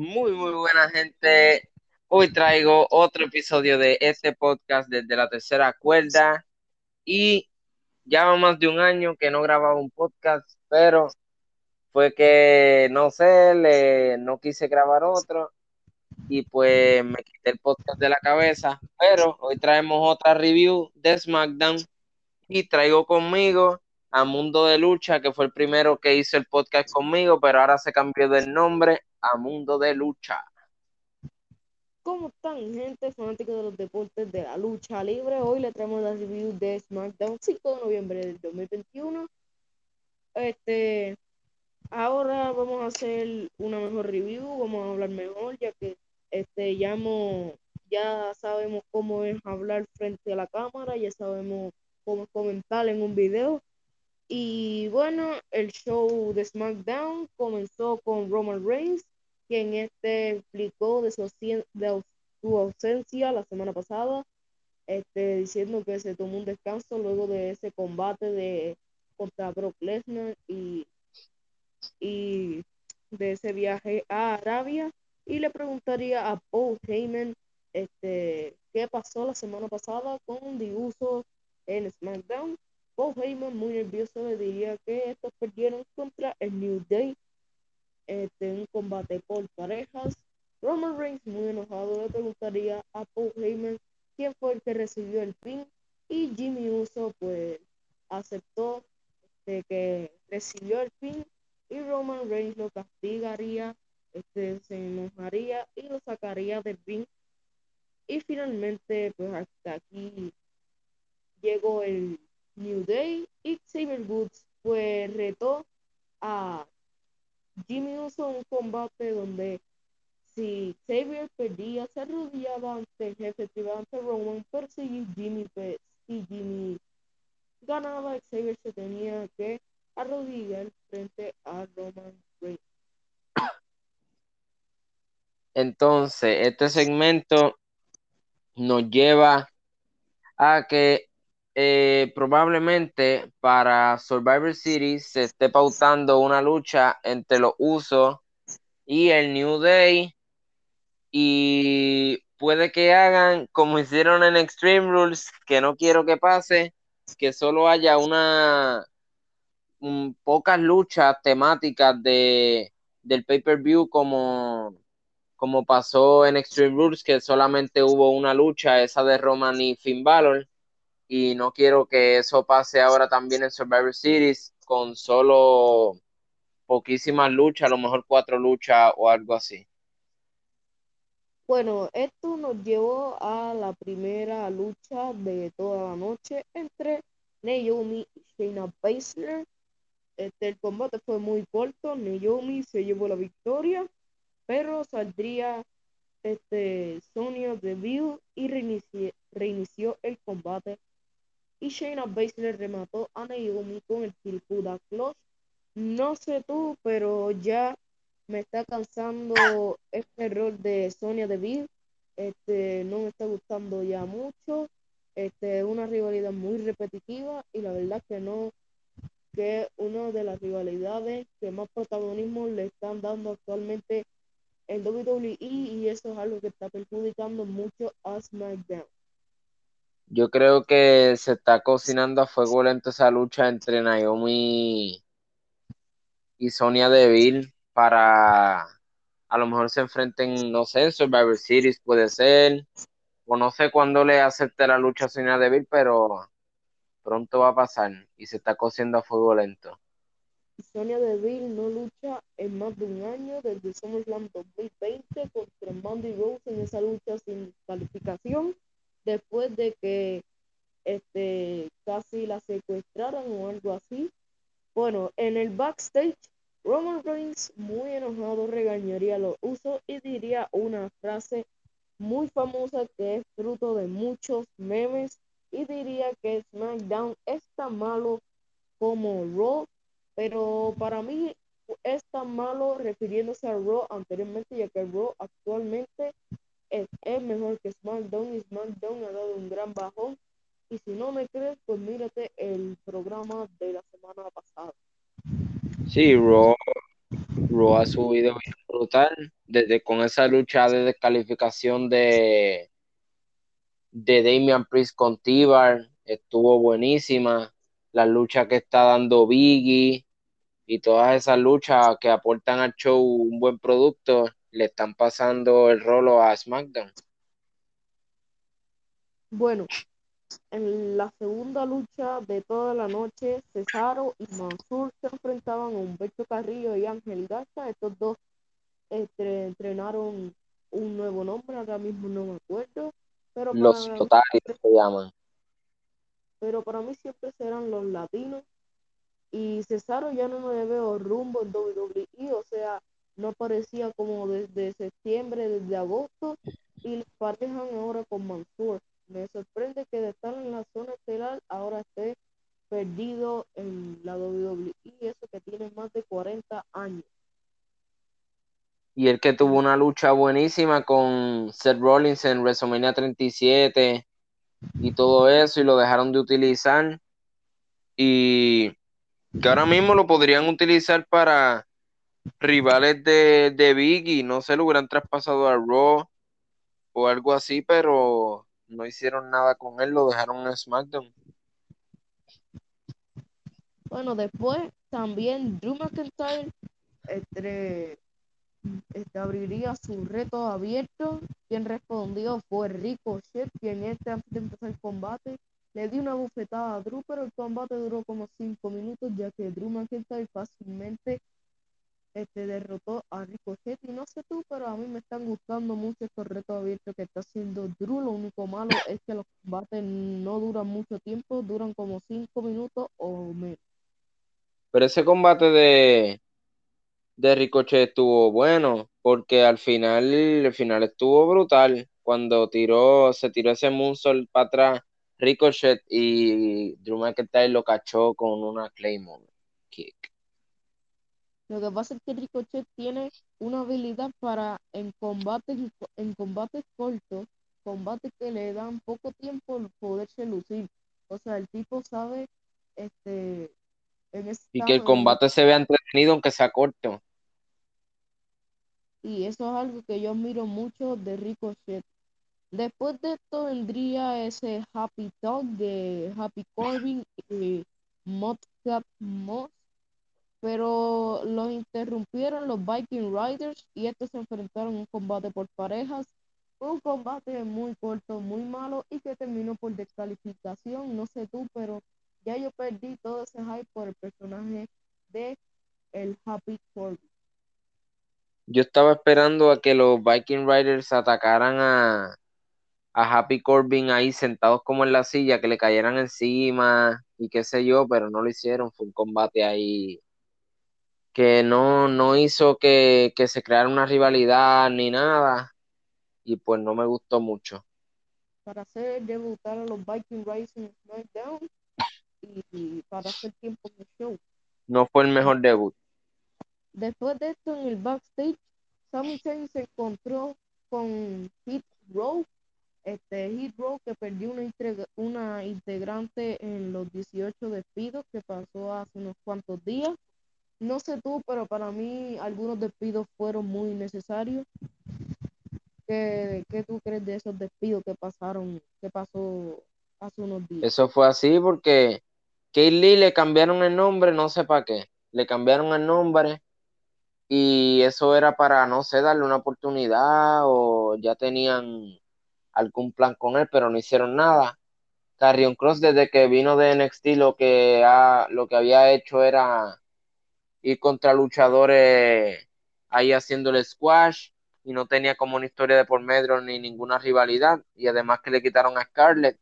Muy, muy buena gente. Hoy traigo otro episodio de este podcast desde la tercera cuerda y ya va más de un año que no grababa un podcast, pero fue que no sé, le, no quise grabar otro y pues me quité el podcast de la cabeza, pero hoy traemos otra review de SmackDown y traigo conmigo a Mundo de Lucha, que fue el primero que hizo el podcast conmigo, pero ahora se cambió del nombre a Mundo de Lucha. ¿Cómo están, gente fanática de los deportes de la lucha libre? Hoy le traemos la review de SmackDown 5 de noviembre del 2021. Este, ahora vamos a hacer una mejor review, vamos a hablar mejor, ya que este ya ya sabemos cómo es hablar frente a la cámara, ya sabemos cómo comentar en un video. Y bueno, el show de SmackDown comenzó con Roman Reigns, quien este explicó de su, ausencia la semana pasada, este, diciendo que se tomó un descanso luego de ese combate de contra Brock Lesnar y, y de ese viaje a Arabia. Y le preguntaría a Paul Heyman este, qué pasó la semana pasada con Diuso en SmackDown Paul Heyman, muy nervioso, le diría que estos perdieron contra el New Day este, un combate por parejas. Roman Reigns, muy enojado, le preguntaría a Paul Heyman quién fue el que recibió el pin. Y Jimmy Uso, pues, aceptó este, que recibió el pin. Y Roman Reigns lo castigaría, este, se enojaría y lo sacaría del pin. Y finalmente, pues, hasta aquí llegó el New Day y Xavier Woods. Pues retó a Jimmy Uso en un combate donde si Xavier perdía se arrodillaba ante el jefe tribal ante Roman pero si Jimmy pues, si Jimmy ganaba. Xavier se tenía que arrodillar frente a Roman Reigns. Entonces este segmento nos lleva a que eh, probablemente para Survivor Series se esté pautando una lucha entre los Usos y el New Day. Y puede que hagan como hicieron en Extreme Rules, que no quiero que pase, que solo haya una pocas luchas temáticas de del pay-per-view como como pasó en Extreme Rules, que solamente hubo una lucha, esa de Roman y Finn Balor y no quiero que eso pase ahora también en Survivor Series con solo poquísimas luchas, a lo mejor cuatro luchas o algo así. Bueno, esto nos llevó a la primera lucha de toda la noche entre Naomi y Shayna Baszler. Este, el combate fue muy corto, Naomi se llevó la victoria, pero saldría este, Sonia Deville y reinició el combate y Shayna Baszler remató a Naomi con el Kirkuda Clutch. No sé tú, pero ya me está cansando este error de Sonia Deville. Este, no me está gustando ya mucho. Este, una rivalidad muy repetitiva y la verdad que no, que una de las rivalidades que más protagonismo le están dando actualmente en WWE y eso es algo que está perjudicando mucho a SmackDown. Yo creo que se está cocinando a fuego lento esa lucha entre Naomi y Sonia Deville para a lo mejor se enfrenten, no sé, en Survivor Series puede ser, o no sé cuándo le acepte la lucha a Sonia Deville, pero pronto va a pasar y se está cociendo a fuego lento. Sonia Deville no lucha en más de un año desde SummerSlam 2020 contra Mandy Rose en esa lucha sin calificación después de que este, casi la secuestraran o algo así. Bueno, en el backstage, Roman Reigns, muy enojado, regañaría los usos y diría una frase muy famosa que es fruto de muchos memes y diría que SmackDown es tan malo como Raw, pero para mí es tan malo refiriéndose a Raw anteriormente, ya que Raw actualmente es, mejor que SmackDown y SmackDown ha dado un gran bajón. Y si no me crees, pues mírate el programa de la semana pasada. Sí, Raw, Raw ha subido brutal. Desde con esa lucha de descalificación de, de Damian Priest con T-Bar, estuvo buenísima. La lucha que está dando Biggie y todas esas luchas que aportan al show un buen producto, le están pasando el rolo a SmackDown. Bueno, en la segunda lucha de toda la noche, Cesaro y Mansur se enfrentaban a Humberto Carrillo y Ángel Garza. Estos dos este, entrenaron un nuevo nombre, ahora mismo no me acuerdo. Pero Los totales se llaman. pero para mí siempre serán los latinos. Y Cesaro ya no me veo rumbo en WWE, o sea, no aparecía como desde septiembre, desde agosto, y lo parejan ahora con Mansur. Me sorprende que de estar en la zona estelar ahora esté perdido en la WWE, eso que tiene más de 40 años. Y el que tuvo una lucha buenísima con Seth Rollins en WrestleMania 37 y todo eso, y lo dejaron de utilizar. Y que ahora mismo lo podrían utilizar para rivales de, de Biggie, no sé, lo hubieran traspasado a Raw o algo así, pero no hicieron nada con él, lo dejaron en SmackDown. Bueno, después también Drew McIntyre este, este, abriría su reto abierto. Quien respondió fue Ricochet, quien este antes de empezar el combate le dio una bufetada a Drew, pero el combate duró como 5 minutos, ya que Drew McIntyre fácilmente este, derrotó a Ricochet. Y no sé tú, pero a mí me están gustando mucho estos retos abiertos que está haciendo Drew. Lo único malo es que los combates no duran mucho tiempo, duran como 5 minutos o menos. Pero ese combate de, de Ricochet estuvo bueno, porque al final, el final estuvo brutal. Cuando tiró, se tiró ese moonsault para atrás, Ricochet y Drew McIntyre lo cachó con una Claymore kick. Lo que pasa es que Ricochet tiene una habilidad para en combates en combates cortos, combates que le dan poco tiempo poderse lucir. O sea, el tipo sabe este en ese Y que el combate se vea entretenido aunque sea corto. Y eso es algo que yo admiro mucho de Ricochet. Después de esto vendría ese Happy Talk de Happy Corbin y Modcap Moss pero los interrumpieron los Viking Riders y estos se enfrentaron en un combate por parejas. Un combate muy corto, muy malo y que terminó por descalificación. No sé tú, pero ya yo perdí todo ese hype por el personaje de el Happy Corbin. Yo estaba esperando a que los Viking Riders atacaran a, a Happy Corbin ahí sentados como en la silla, que le cayeran encima y qué sé yo, pero no lo hicieron. Fue un combate ahí que no, no hizo que, que se creara una rivalidad ni nada, y pues no me gustó mucho. Para hacer debutar a los Viking en SmackDown y, para hacer tiempo en el show. No fue el mejor debut. Después de esto, en el backstage, Sami Zayn se encontró con Hit Row, este Hit Row que perdió una, una integrante en los 18 despidos que pasó hace unos cuantos días. No sé tú, pero para mí algunos despidos fueron muy necesarios. ¿Qué, qué tú crees de esos despidos que pasaron, que pasó hace unos días? Eso fue así porque Kate Lee le cambiaron el nombre, no sé para qué. Le cambiaron el nombre y eso era para, no sé, darle una oportunidad o ya tenían algún plan con él, pero no hicieron nada. Carrion Cross desde que vino de NXT lo que, ha, lo que había hecho era ir contra luchadores ahí haciéndole squash y no tenía como una historia de por medio ni ninguna rivalidad y además que le quitaron a Scarlett.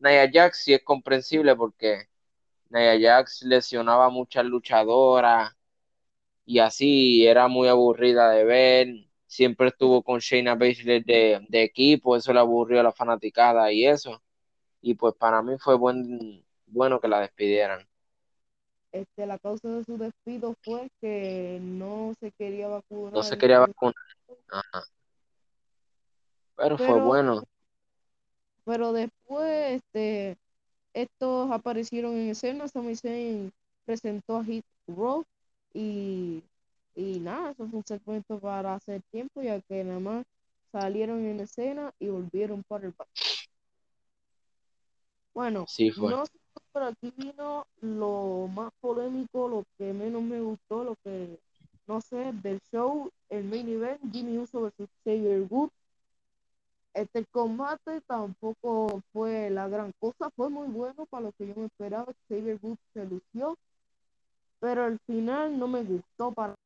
Nia Jax sí es comprensible porque Nia Jax lesionaba a muchas luchadoras y así era muy aburrida de ver. Siempre estuvo con Shayna Baszler de, de equipo, eso le aburrió a la fanaticada y eso. Y pues para mí fue buen, bueno que la despidieran. Este, la causa de su despido fue que no se quería vacunar. No se quería vacunar. Ajá. Pero, Pero- fue bueno. Pero después, este, estos aparecieron en escena. Sami Zayn presentó a Hit Row y Y nada, eso fue un segmento para hacer tiempo, ya que nada más salieron en escena y volvieron para el back. Bueno, Sí fue. no sé, pero aquí vino lo más polémico, lo que menos me gustó, lo que, no sé, del show, el main event, Jimmy Uso versus Xavier Woods. Este combate tampoco fue la gran cosa, fue muy bueno para lo que yo me esperaba. Xavier Woods se lució, pero al final no me gustó para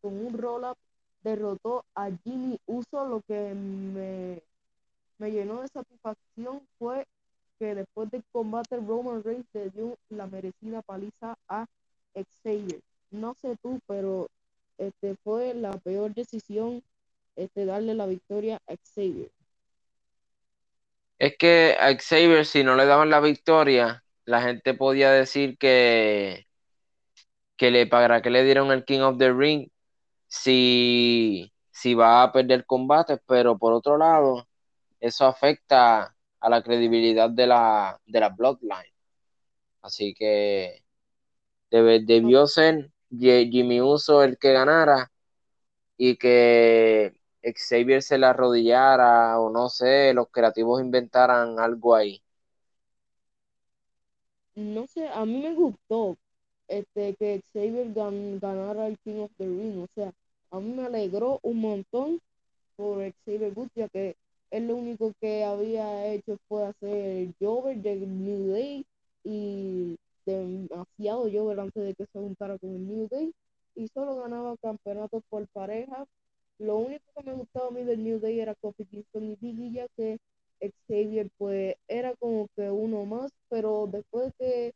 con un roll-up derrotó a Jimmy Uso. Lo que me, me llenó de satisfacción fue que después del combate Roman Reigns le dio la merecida paliza a Xavier. No sé tú, pero este fue la peor decisión este darle la victoria a Xavier. Es que a Xavier, si no le daban la victoria, la gente podía decir que, que le para que le dieron el King of the Ring si, si va a perder combate, pero por otro lado, eso afecta a la credibilidad de la, de la Bloodline. Así que debe, debió ser Jimmy Uso el que ganara y que Xavier se le arrodillara o no sé, los creativos inventaran algo ahí. No sé, a mí me gustó este que Xavier gan, ganara el King of the Ring, o sea, a mí me alegró un montón por Xavier Woods, ya que él lo único que había hecho fue hacer Jover de New Day y demasiado Jover antes de que se juntara con el New Day y solo ganaba campeonatos por pareja. Lo único que me gustaba a mí del New Day era Kofi Kingston y Biggie, ya que Xavier pues era como que uno más, pero después de que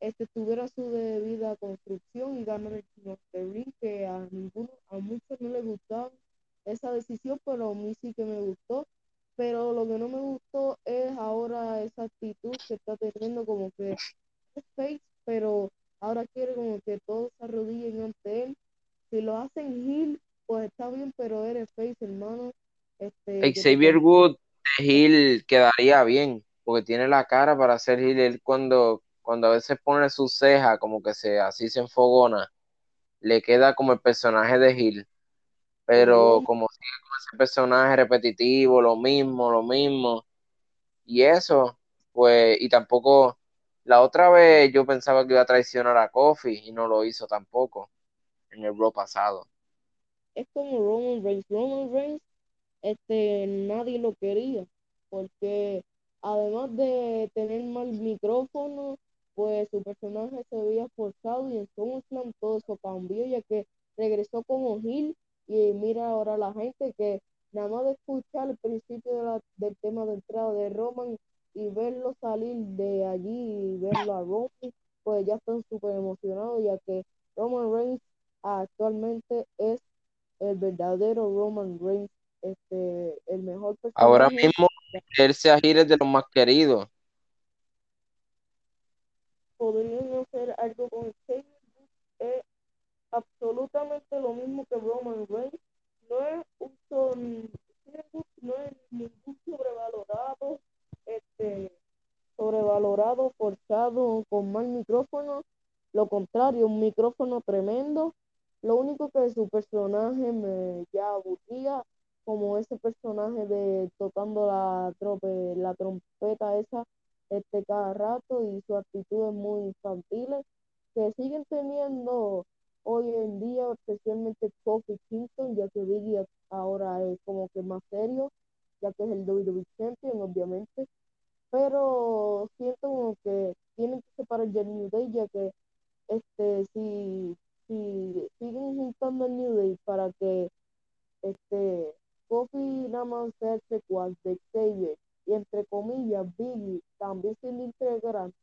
este tuviera su debida construcción y ganar el King of the Ring, que a ninguno, a muchos no les gustaba esa decisión, pero a mí sí que me gustó. Pero lo que no me gustó es ahora esa actitud que está teniendo como que es face, pero ahora quiere como que todos se arrodillen ante él. Si lo hacen heel, pues está bien, pero eres face, hermano. Este, Xavier Wood de heel quedaría bien, porque tiene la cara para hacer heel. Él cuando, cuando a veces pone su ceja, como que se así se enfogona, le queda como el personaje de heel. Pero como sigue con ese personaje repetitivo, lo mismo, lo mismo. Y eso, pues, y tampoco, la otra vez yo pensaba que iba a traicionar a Kofi y no lo hizo tampoco en el Raw pasado. Es como Roman Reigns. Roman Reigns, este, nadie lo quería, porque además de tener mal micrófono, pues su personaje se veía forzado y en SummerSlam todo eso cambió, ya que regresó como Gil y mira ahora la gente que nada más de escuchar el principio de la, del tema de entrada de Roman y verlo salir de allí y verlo a Roman, pues ya están súper emocionados, ya que Roman Reigns actualmente es el verdadero Roman Reigns, este, el mejor personaje. Ahora mismo, él se agire de los más queridos. Podrían hacer algo con es absolutamente lo mismo que Roman Reigns. No es un son, no es ningún sobrevalorado, este, sobrevalorado, forzado, con mal micrófono. Lo contrario, un micrófono tremendo. Lo único que su personaje me ya aburría, como ese personaje de tocando la, trope, la trompeta esa este cada rato y sus actitudes muy infantiles que siguen teniendo hoy en día, especialmente Kofi Kingston, ya que Biggie ahora es como que más serio, ya que es el WWE Champion, obviamente. Pero siento como que tienen que separar el New Day, ya que este si, si siguen juntando el New Day para que este Kofi nada más sea el secuaz de Xavier y entre comillas Biggie también se le integrante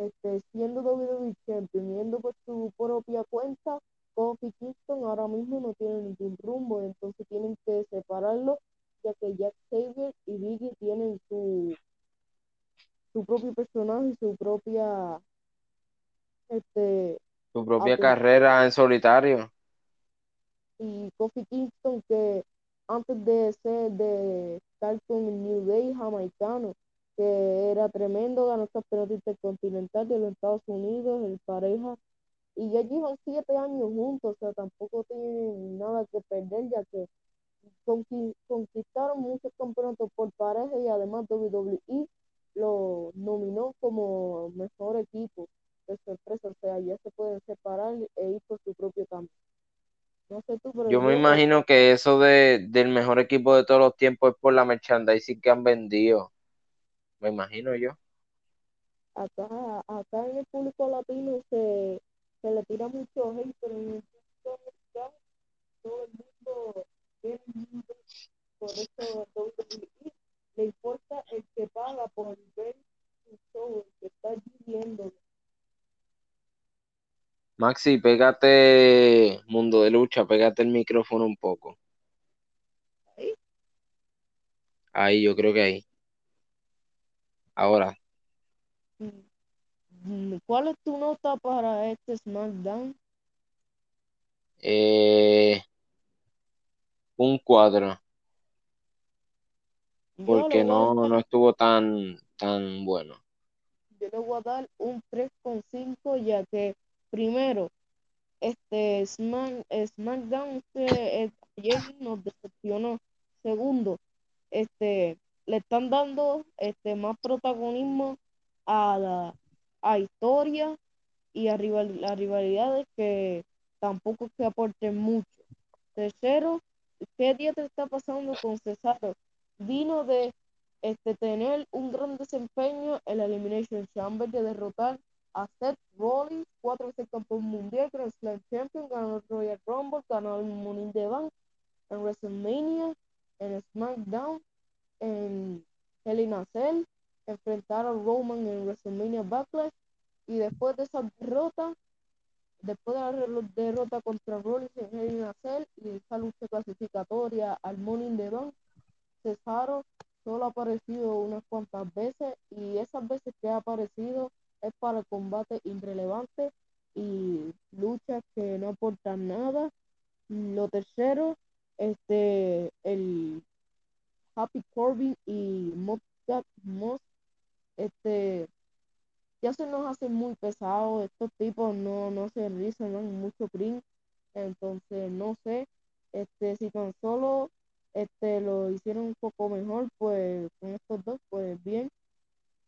este, siendo WWE Champion, yendo por su propia cuenta, Kofi Kingston ahora mismo no tiene ningún rumbo, entonces tienen que separarlo, ya que Jack Saber y Biggie tienen su su propio personaje, su propia su propia carrera en solitario. Y Kofi Kingston que antes de ser de estar con el New Day jamaicano, que era tremendo, ganó el campeonato intercontinental de los Estados Unidos, el pareja, y ya llevan siete años juntos, o sea, tampoco tienen nada que perder, ya que conquistaron muchos campeonatos por pareja y además WWE lo nominó como mejor equipo de sorpresa, o sea, ya se pueden separar e ir por su propio campo. No sé tú, pero yo, me imagino que eso de, del mejor equipo de todos los tiempos es por la merchandising que han vendido. Me imagino yo. Acá, acá en el público latino se, se le tira mucho hate, pero en el público americano todo el mundo tiene mundo, por eso WWE le importa el que paga por ver su show, el que está allí viendo. Maxi, pégate, mundo de lucha, pégate el micrófono un poco. ¿Ahí? Ahí, yo creo que ahí. Ahora. ¿Cuál es tu nota para este SmackDown? Eh, un cuadro. Porque no, no estuvo tan, tan bueno. Yo le voy a dar un 3.5 ya que primero, este Smack, SmackDown este, ayer nos decepcionó. Segundo, este le están dando este más protagonismo a la a historia y a, rival, a rivalidades que tampoco se aporten mucho. Tercero, ¿qué día te está pasando con Cesaro? Vino de este, tener un gran desempeño en la Elimination Chamber, de derrotar a Seth Rollins, cuatro veces campeón mundial, Grand Slam Champion, ganó el Royal Rumble, ganó el Money in the Bank, en WrestleMania, en SmackDown, en Hell in a Cell, enfrentar a Roman en WrestleMania Backlash y después de esa derrota, después de la derrota contra Rollins en Hell in a Cell y esa lucha clasificatoria al Money in the Bank, Cesaro solo ha aparecido unas cuantas veces y esas veces que ha aparecido es para combate irrelevante y luchas que no aportan nada. Lo tercero, este, el Happy Corbin y Moss, este, ya se nos hace muy pesado, estos tipos no, no se rizan, mucho cringe, entonces no sé, este, si tan solo este lo hicieron un poco mejor, pues con estos dos, pues bien.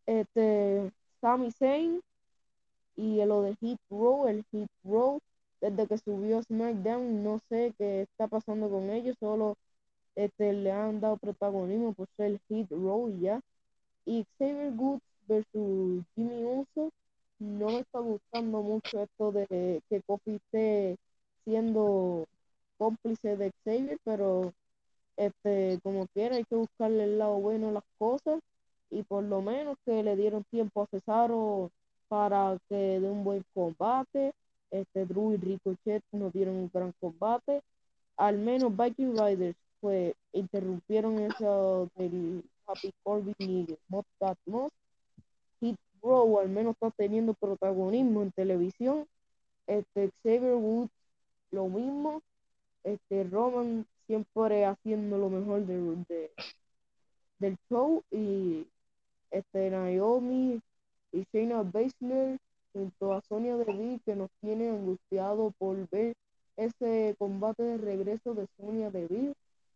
Este, Sami Zayn y lo de Hit Row, el Hit Row, desde que subió SmackDown, no sé qué está pasando con ellos, solo este, le han dado protagonismo por ser el Hit Row y ya. Y Xavier Goods versus Jimmy Uso, no me está gustando mucho esto de que Kofi esté siendo cómplice de Xavier, pero este, como quiera, hay que buscarle el lado bueno a las cosas y por lo menos que le dieron tiempo a Cesaro para que dé un buen combate. Este Drew y Ricochet nos dieron un gran combate. Al menos Viking Riders pues interrumpieron eso del Happy Corbin y Mod Moss. Hit Row al menos está teniendo protagonismo en televisión. Este Xavier Woods lo mismo. Este Roman siempre haciendo lo mejor de, del show y este Naomi y Shayna Baszler junto a Sonia Deville que nos tiene angustiado por ver ese combate de regreso de Sonia Deville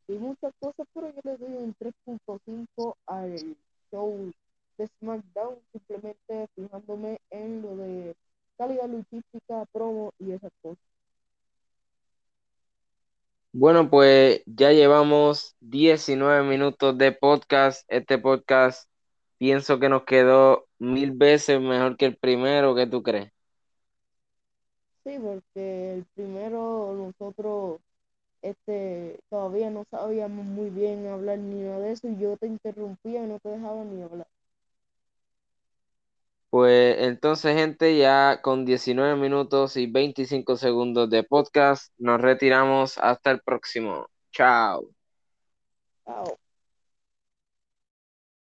y muchas cosas, pero yo le doy un 3.5 al show de SmackDown, simplemente fijándome en lo de calidad luchística, promo y esas cosas. Bueno, pues ya llevamos 19 minutos de podcast. Este podcast pienso que nos quedó mil veces mejor que el primero. ¿Qué tú crees? Sí, porque el primero nosotros este, todavía no sabíamos muy bien hablar ni nada de eso y yo te interrumpía y no te dejaba ni hablar. Pues entonces, gente, ya con 19 minutos y 25 segundos de podcast, nos retiramos hasta el próximo. Chao. Chao.